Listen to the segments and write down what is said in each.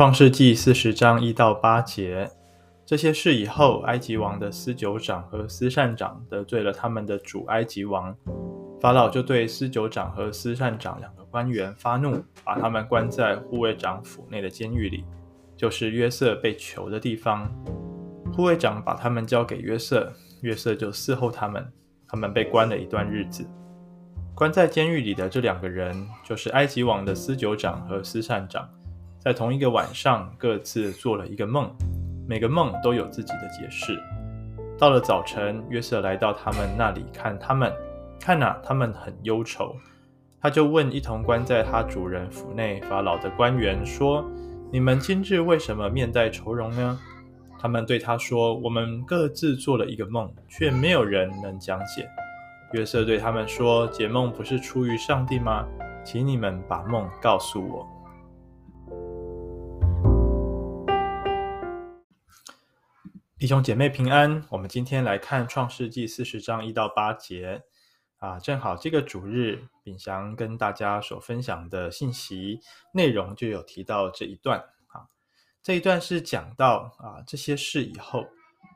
创世纪四十章一到八节，这些事以后，埃及王的司酒长和司膳长得罪了他们的主埃及王，法老就对司酒长和司膳长两个官员发怒，把他们关在护卫长府内的监狱里，就是约瑟被囚的地方。护卫长把他们交给约瑟，约瑟就伺候他们，他们被关了一段日子。关在监狱里的这两个人，就是埃及王的司酒长和司膳长。在同一个晚上，各自做了一个梦，每个梦都有自己的解释。到了早晨，约瑟来到他们那里看他们，看哪，他们很忧愁。他就问一同关在他主人府内法老的官员说：“你们今日为什么面带愁容呢？”他们对他说：“我们各自做了一个梦，却没有人能讲解。”约瑟对他们说：“解梦不是出于上帝吗？请你们把梦告诉我。”弟兄姐妹平安，我们今天来看创世纪四十章一到八节啊，正好这个主日，秉祥跟大家所分享的信息内容就有提到这一段啊。这一段是讲到啊这些事以后，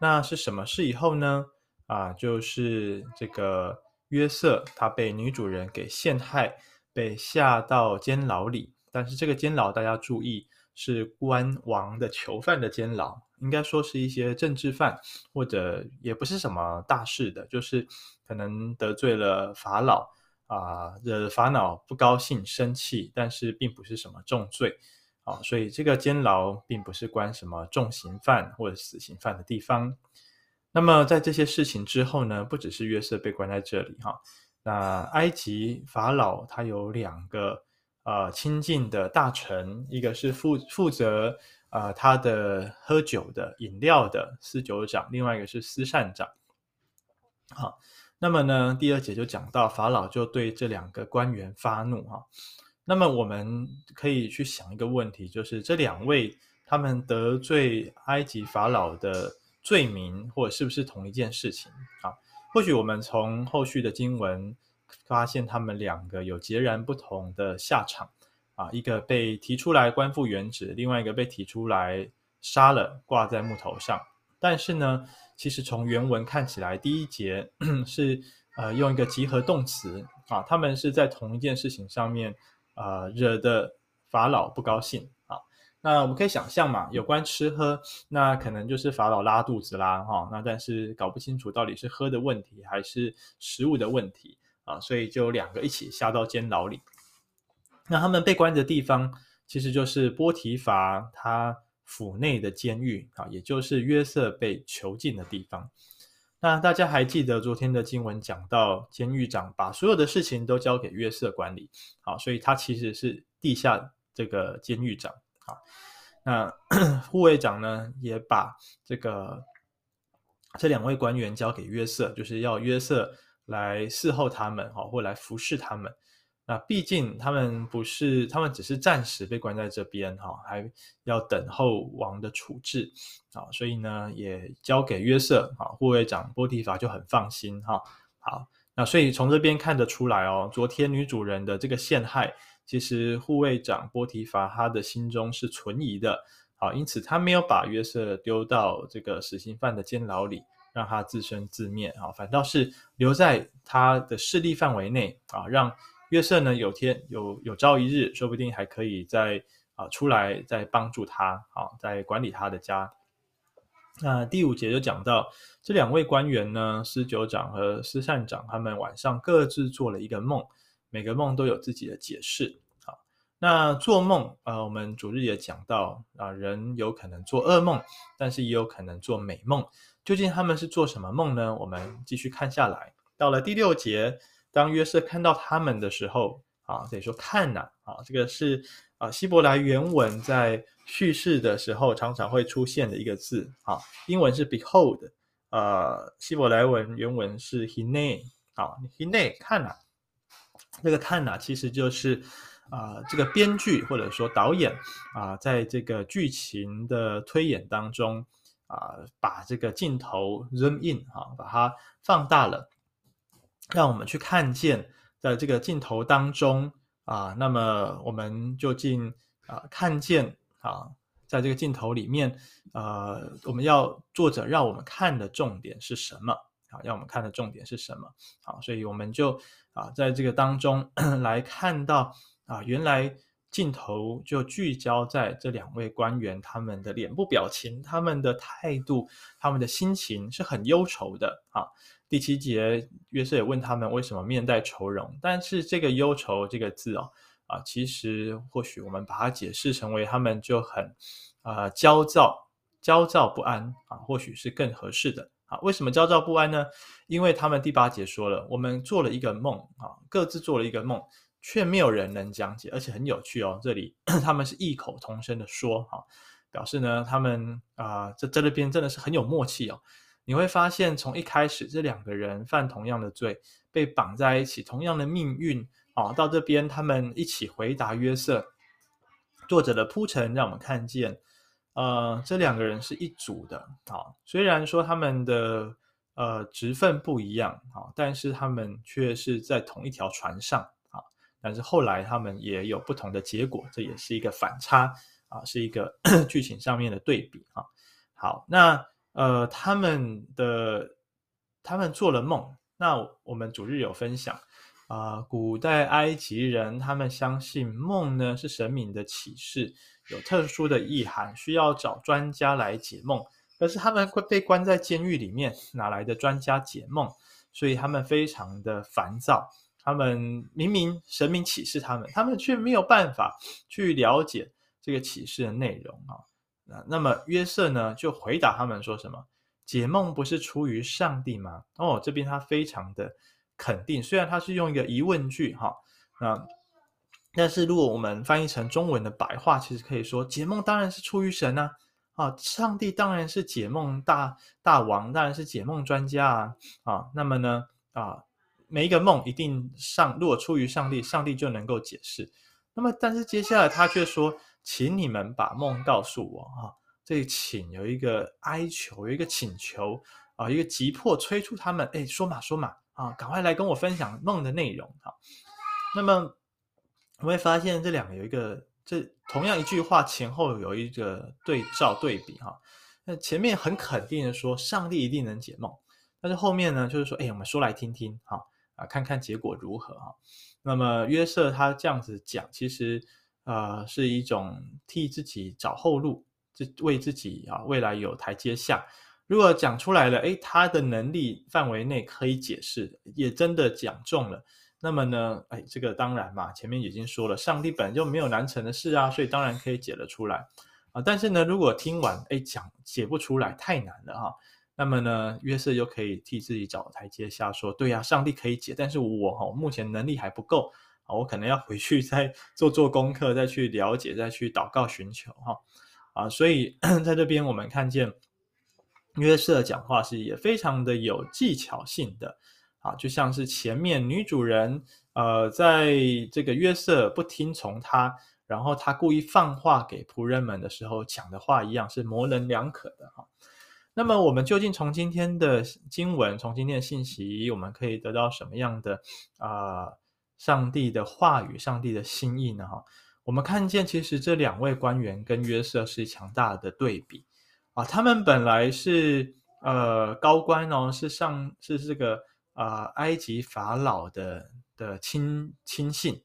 那是什么事以后呢？啊，就是这个约瑟他被女主人给陷害，被下到监牢里，但是这个监牢大家注意是关王的囚犯的监牢。应该说是一些政治犯，或者也不是什么大事的，就是可能得罪了法老啊，惹法老不高兴、生气，但是并不是什么重罪啊，所以这个监牢并不是关什么重刑犯或者死刑犯的地方。那么在这些事情之后呢，不只是约瑟被关在这里哈，那埃及法老他有两个呃亲近的大臣，一个是负负责。啊、呃，他的喝酒的饮料的司酒长，另外一个是司膳长。好，那么呢，第二节就讲到法老就对这两个官员发怒哈。那么我们可以去想一个问题，就是这两位他们得罪埃及法老的罪名，或者是不是同一件事情啊？或许我们从后续的经文发现，他们两个有截然不同的下场。啊，一个被提出来官复原职，另外一个被提出来杀了，挂在木头上。但是呢，其实从原文看起来，第一节 是呃用一个集合动词啊，他们是在同一件事情上面呃惹得法老不高兴啊。那我们可以想象嘛，有关吃喝，那可能就是法老拉肚子啦哈。那但是搞不清楚到底是喝的问题还是食物的问题啊，所以就两个一起下到监牢里。那他们被关的地方，其实就是波提乏他府内的监狱啊，也就是约瑟被囚禁的地方。那大家还记得昨天的经文讲到，监狱长把所有的事情都交给约瑟管理，好，所以他其实是地下这个监狱长啊。那 护卫长呢，也把这个这两位官员交给约瑟，就是要约瑟来伺候他们，好，或来服侍他们。那毕竟他们不是，他们只是暂时被关在这边哈，还要等候王的处置啊，所以呢，也交给约瑟啊，护卫长波提法就很放心哈。好，那所以从这边看得出来哦，昨天女主人的这个陷害，其实护卫长波提法他的心中是存疑的，好，因此他没有把约瑟丢到这个死刑犯的监牢里，让他自生自灭啊，反倒是留在他的势力范围内啊，让。约瑟呢，有天有有朝一日，说不定还可以再啊出来再帮助他啊，再管理他的家。那第五节就讲到这两位官员呢，司酒长和司善长，他们晚上各自做了一个梦，每个梦都有自己的解释。好，那做梦啊，我们主日也讲到啊，人有可能做噩梦，但是也有可能做美梦。究竟他们是做什么梦呢？我们继续看下来，到了第六节。当约瑟看到他们的时候，啊，等于说看呐，啊，这个是啊希伯来原文在叙事的时候常常会出现的一个字，啊，英文是 behold，呃，希伯来文原文是 hine，啊，hine 看呐，这个看呐其实就是啊这个编剧或者说导演啊，在这个剧情的推演当中啊，把这个镜头 zoom in，啊，把它放大了。让我们去看见，在这个镜头当中啊，那么我们就进啊看见啊在这个镜头里面，呃，我们要作者让我们看的重点是什么？啊，让我们看的重点是什么？好，所以我们就啊，在这个当中 来看到啊，原来镜头就聚焦在这两位官员他们的脸部表情、他们的态度、他们的心情是很忧愁的啊。第七节，约瑟也问他们为什么面带愁容，但是这个忧愁这个字哦，啊，其实或许我们把它解释成为他们就很啊焦躁、焦躁不安啊，或许是更合适的。啊，为什么焦躁不安呢？因为他们第八节说了，我们做了一个梦啊，各自做了一个梦，却没有人能讲解，而且很有趣哦。这里 他们是异口同声的说，哈、表示呢，他们啊，这在这边真的是很有默契哦。你会发现，从一开始这两个人犯同样的罪，被绑在一起，同样的命运啊，到这边他们一起回答约瑟。作者的铺陈让我们看见。呃，这两个人是一组的啊，虽然说他们的呃职分不一样啊，但是他们却是在同一条船上。但是后来他们也有不同的结果，这也是一个反差啊，是一个 剧情上面的对比啊。好，那呃，他们的他们做了梦，那我们主日有分享啊，古代埃及人他们相信梦呢是神明的启示。有特殊的意涵，需要找专家来解梦。可是他们会被关在监狱里面，哪来的专家解梦？所以他们非常的烦躁。他们明明神明启示他们，他们却没有办法去了解这个启示的内容啊。那那么约瑟呢，就回答他们说什么？解梦不是出于上帝吗？哦，这边他非常的肯定，虽然他是用一个疑问句哈，那。但是，如果我们翻译成中文的白话，其实可以说，解梦当然是出于神啊！啊，上帝当然是解梦大大王，当然是解梦专家啊！啊，那么呢，啊，每一个梦一定上，如果出于上帝，上帝就能够解释。那么，但是接下来他却说，请你们把梦告诉我啊！这请有一个哀求，有一个请求啊，一个急迫催促他们，哎，说嘛说嘛啊，赶快来跟我分享梦的内容啊！那么。我会发现这两个有一个，这同样一句话前后有一个对照对比哈。那前面很肯定的说上帝一定能解梦，但是后面呢就是说，哎，我们说来听听哈啊，看看结果如何哈。那么约瑟他这样子讲，其实呃是一种替自己找后路，这为自己啊未来有台阶下。如果讲出来了，哎，他的能力范围内可以解释，也真的讲中了。那么呢，哎，这个当然嘛，前面已经说了，上帝本来就没有难成的事啊，所以当然可以解得出来啊。但是呢，如果听完，哎，讲解不出来，太难了哈。那么呢，约瑟又可以替自己找台阶下，说，对呀，上帝可以解，但是我哈目前能力还不够啊，我可能要回去 再做做功课，再去了解，再去祷告寻求哈啊。所以 在这边我们看见约瑟讲话是也非常的有技巧性的。啊，就像是前面女主人，呃，在这个约瑟不听从他，然后他故意放话给仆人们的时候讲的话一样，是模棱两可的哈。那么我们究竟从今天的经文，从今天的信息，我们可以得到什么样的啊、上帝的话语，上帝的心意呢？哈，我们看见其实这两位官员跟约瑟是强大的对比啊，他们本来是呃高官哦，是上是这个。啊、埃及法老的的亲亲信，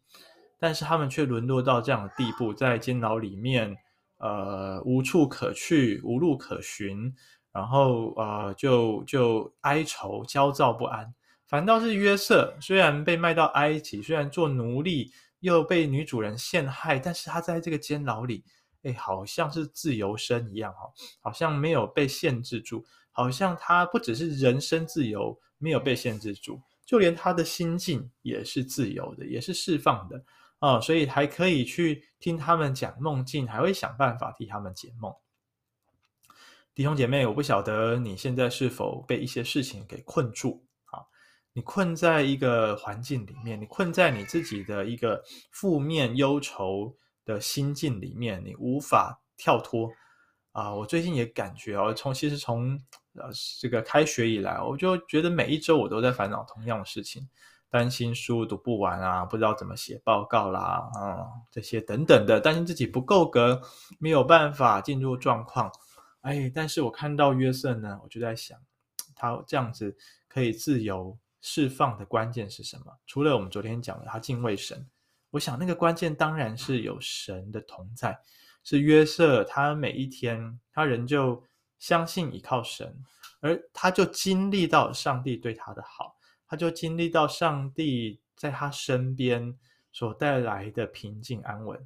但是他们却沦落到这样的地步，在监牢里面，呃，无处可去，无路可寻，然后呃，就就哀愁、焦躁不安。反倒是约瑟，虽然被卖到埃及，虽然做奴隶，又被女主人陷害，但是他在这个监牢里，哎，好像是自由身一样哈，好像没有被限制住，好像他不只是人身自由。没有被限制住，就连他的心境也是自由的，也是释放的啊、哦，所以还可以去听他们讲梦境，还会想办法替他们解梦。弟兄姐妹，我不晓得你现在是否被一些事情给困住啊？你困在一个环境里面，你困在你自己的一个负面忧愁的心境里面，你无法跳脱啊！我最近也感觉哦，从其实从。呃，这个开学以来，我就觉得每一周我都在烦恼同样的事情。担心书读不完啊，不知道怎么写报告啦，嗯，这些等等的，担心自己不够格，没有办法进入状况。哎，但是我看到约瑟呢，我就在想，他这样子可以自由释放的关键是什么？除了我们昨天讲的他敬畏神，我想那个关键当然是有神的同在，是约瑟他每一天他仍旧相信依靠神，而他就经历到上帝对他的好，他就经历到上帝在他身边所带来的平静安稳。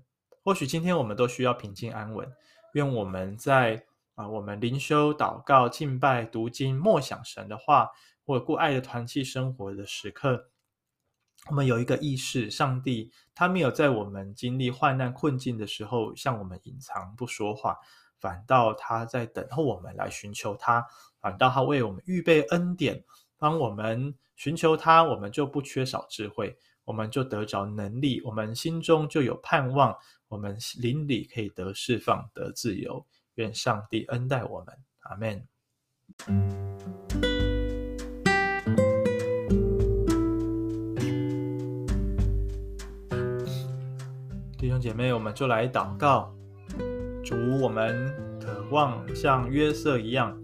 或许今天我们都需要平静安稳，愿我们在。啊，我们灵修、祷告、敬拜、读经、默想神的话，或者过爱的团契生活的时刻，我们有一个意识：上帝他没有在我们经历患难困境的时候向我们隐藏不说话，反倒他在等候我们来寻求他，反倒他为我们预备恩典。当我们寻求他，我们就不缺少智慧，我们就得着能力，我们心中就有盼望，我们灵里可以得释放、得自由。愿上帝恩待我们，阿门。弟兄姐妹，我们就来祷告，主，我们渴望像约瑟一样，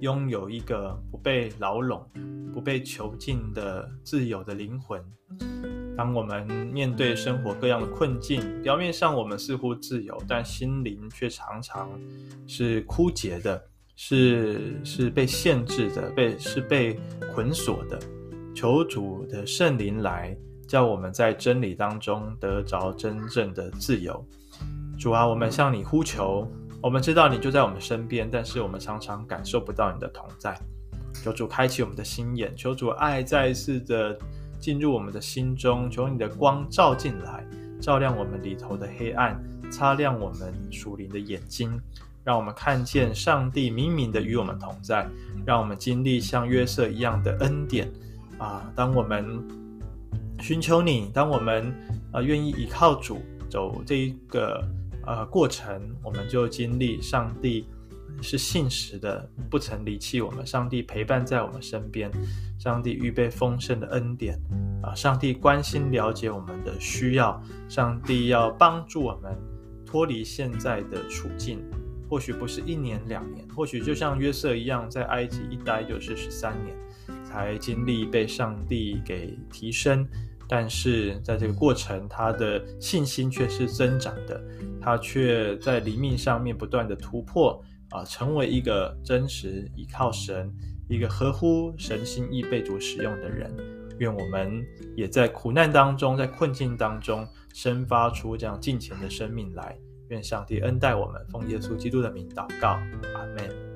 拥有一个不被牢笼、不被囚禁的自由的灵魂。当我们面对生活各样的困境，表面上我们似乎自由，但心灵却常常是枯竭的，是是被限制的，被是被捆锁的。求主的圣灵来，叫我们在真理当中得着真正的自由。主啊，我们向你呼求，我们知道你就在我们身边，但是我们常常感受不到你的同在。求主开启我们的心眼，求主爱再一次的。进入我们的心中，求你的光照进来，照亮我们里头的黑暗，擦亮我们属灵的眼睛，让我们看见上帝明明的与我们同在，让我们经历像约瑟一样的恩典啊！当我们寻求你，当我们呃愿意依靠主走这一个呃过程，我们就经历上帝。是信实的，不曾离弃我们。上帝陪伴在我们身边，上帝预备丰盛的恩典啊！上帝关心了解我们的需要，上帝要帮助我们脱离现在的处境。或许不是一年两年，或许就像约瑟一样，在埃及一待就是十三年，才经历被上帝给提升。但是在这个过程，他的信心却是增长的，他却在灵命上面不断的突破。啊，成为一个真实依靠神、一个合乎神心意被主使用的人。愿我们也在苦难当中，在困境当中，生发出这样敬虔的生命来。愿上帝恩待我们，奉耶稣基督的名祷告，阿门。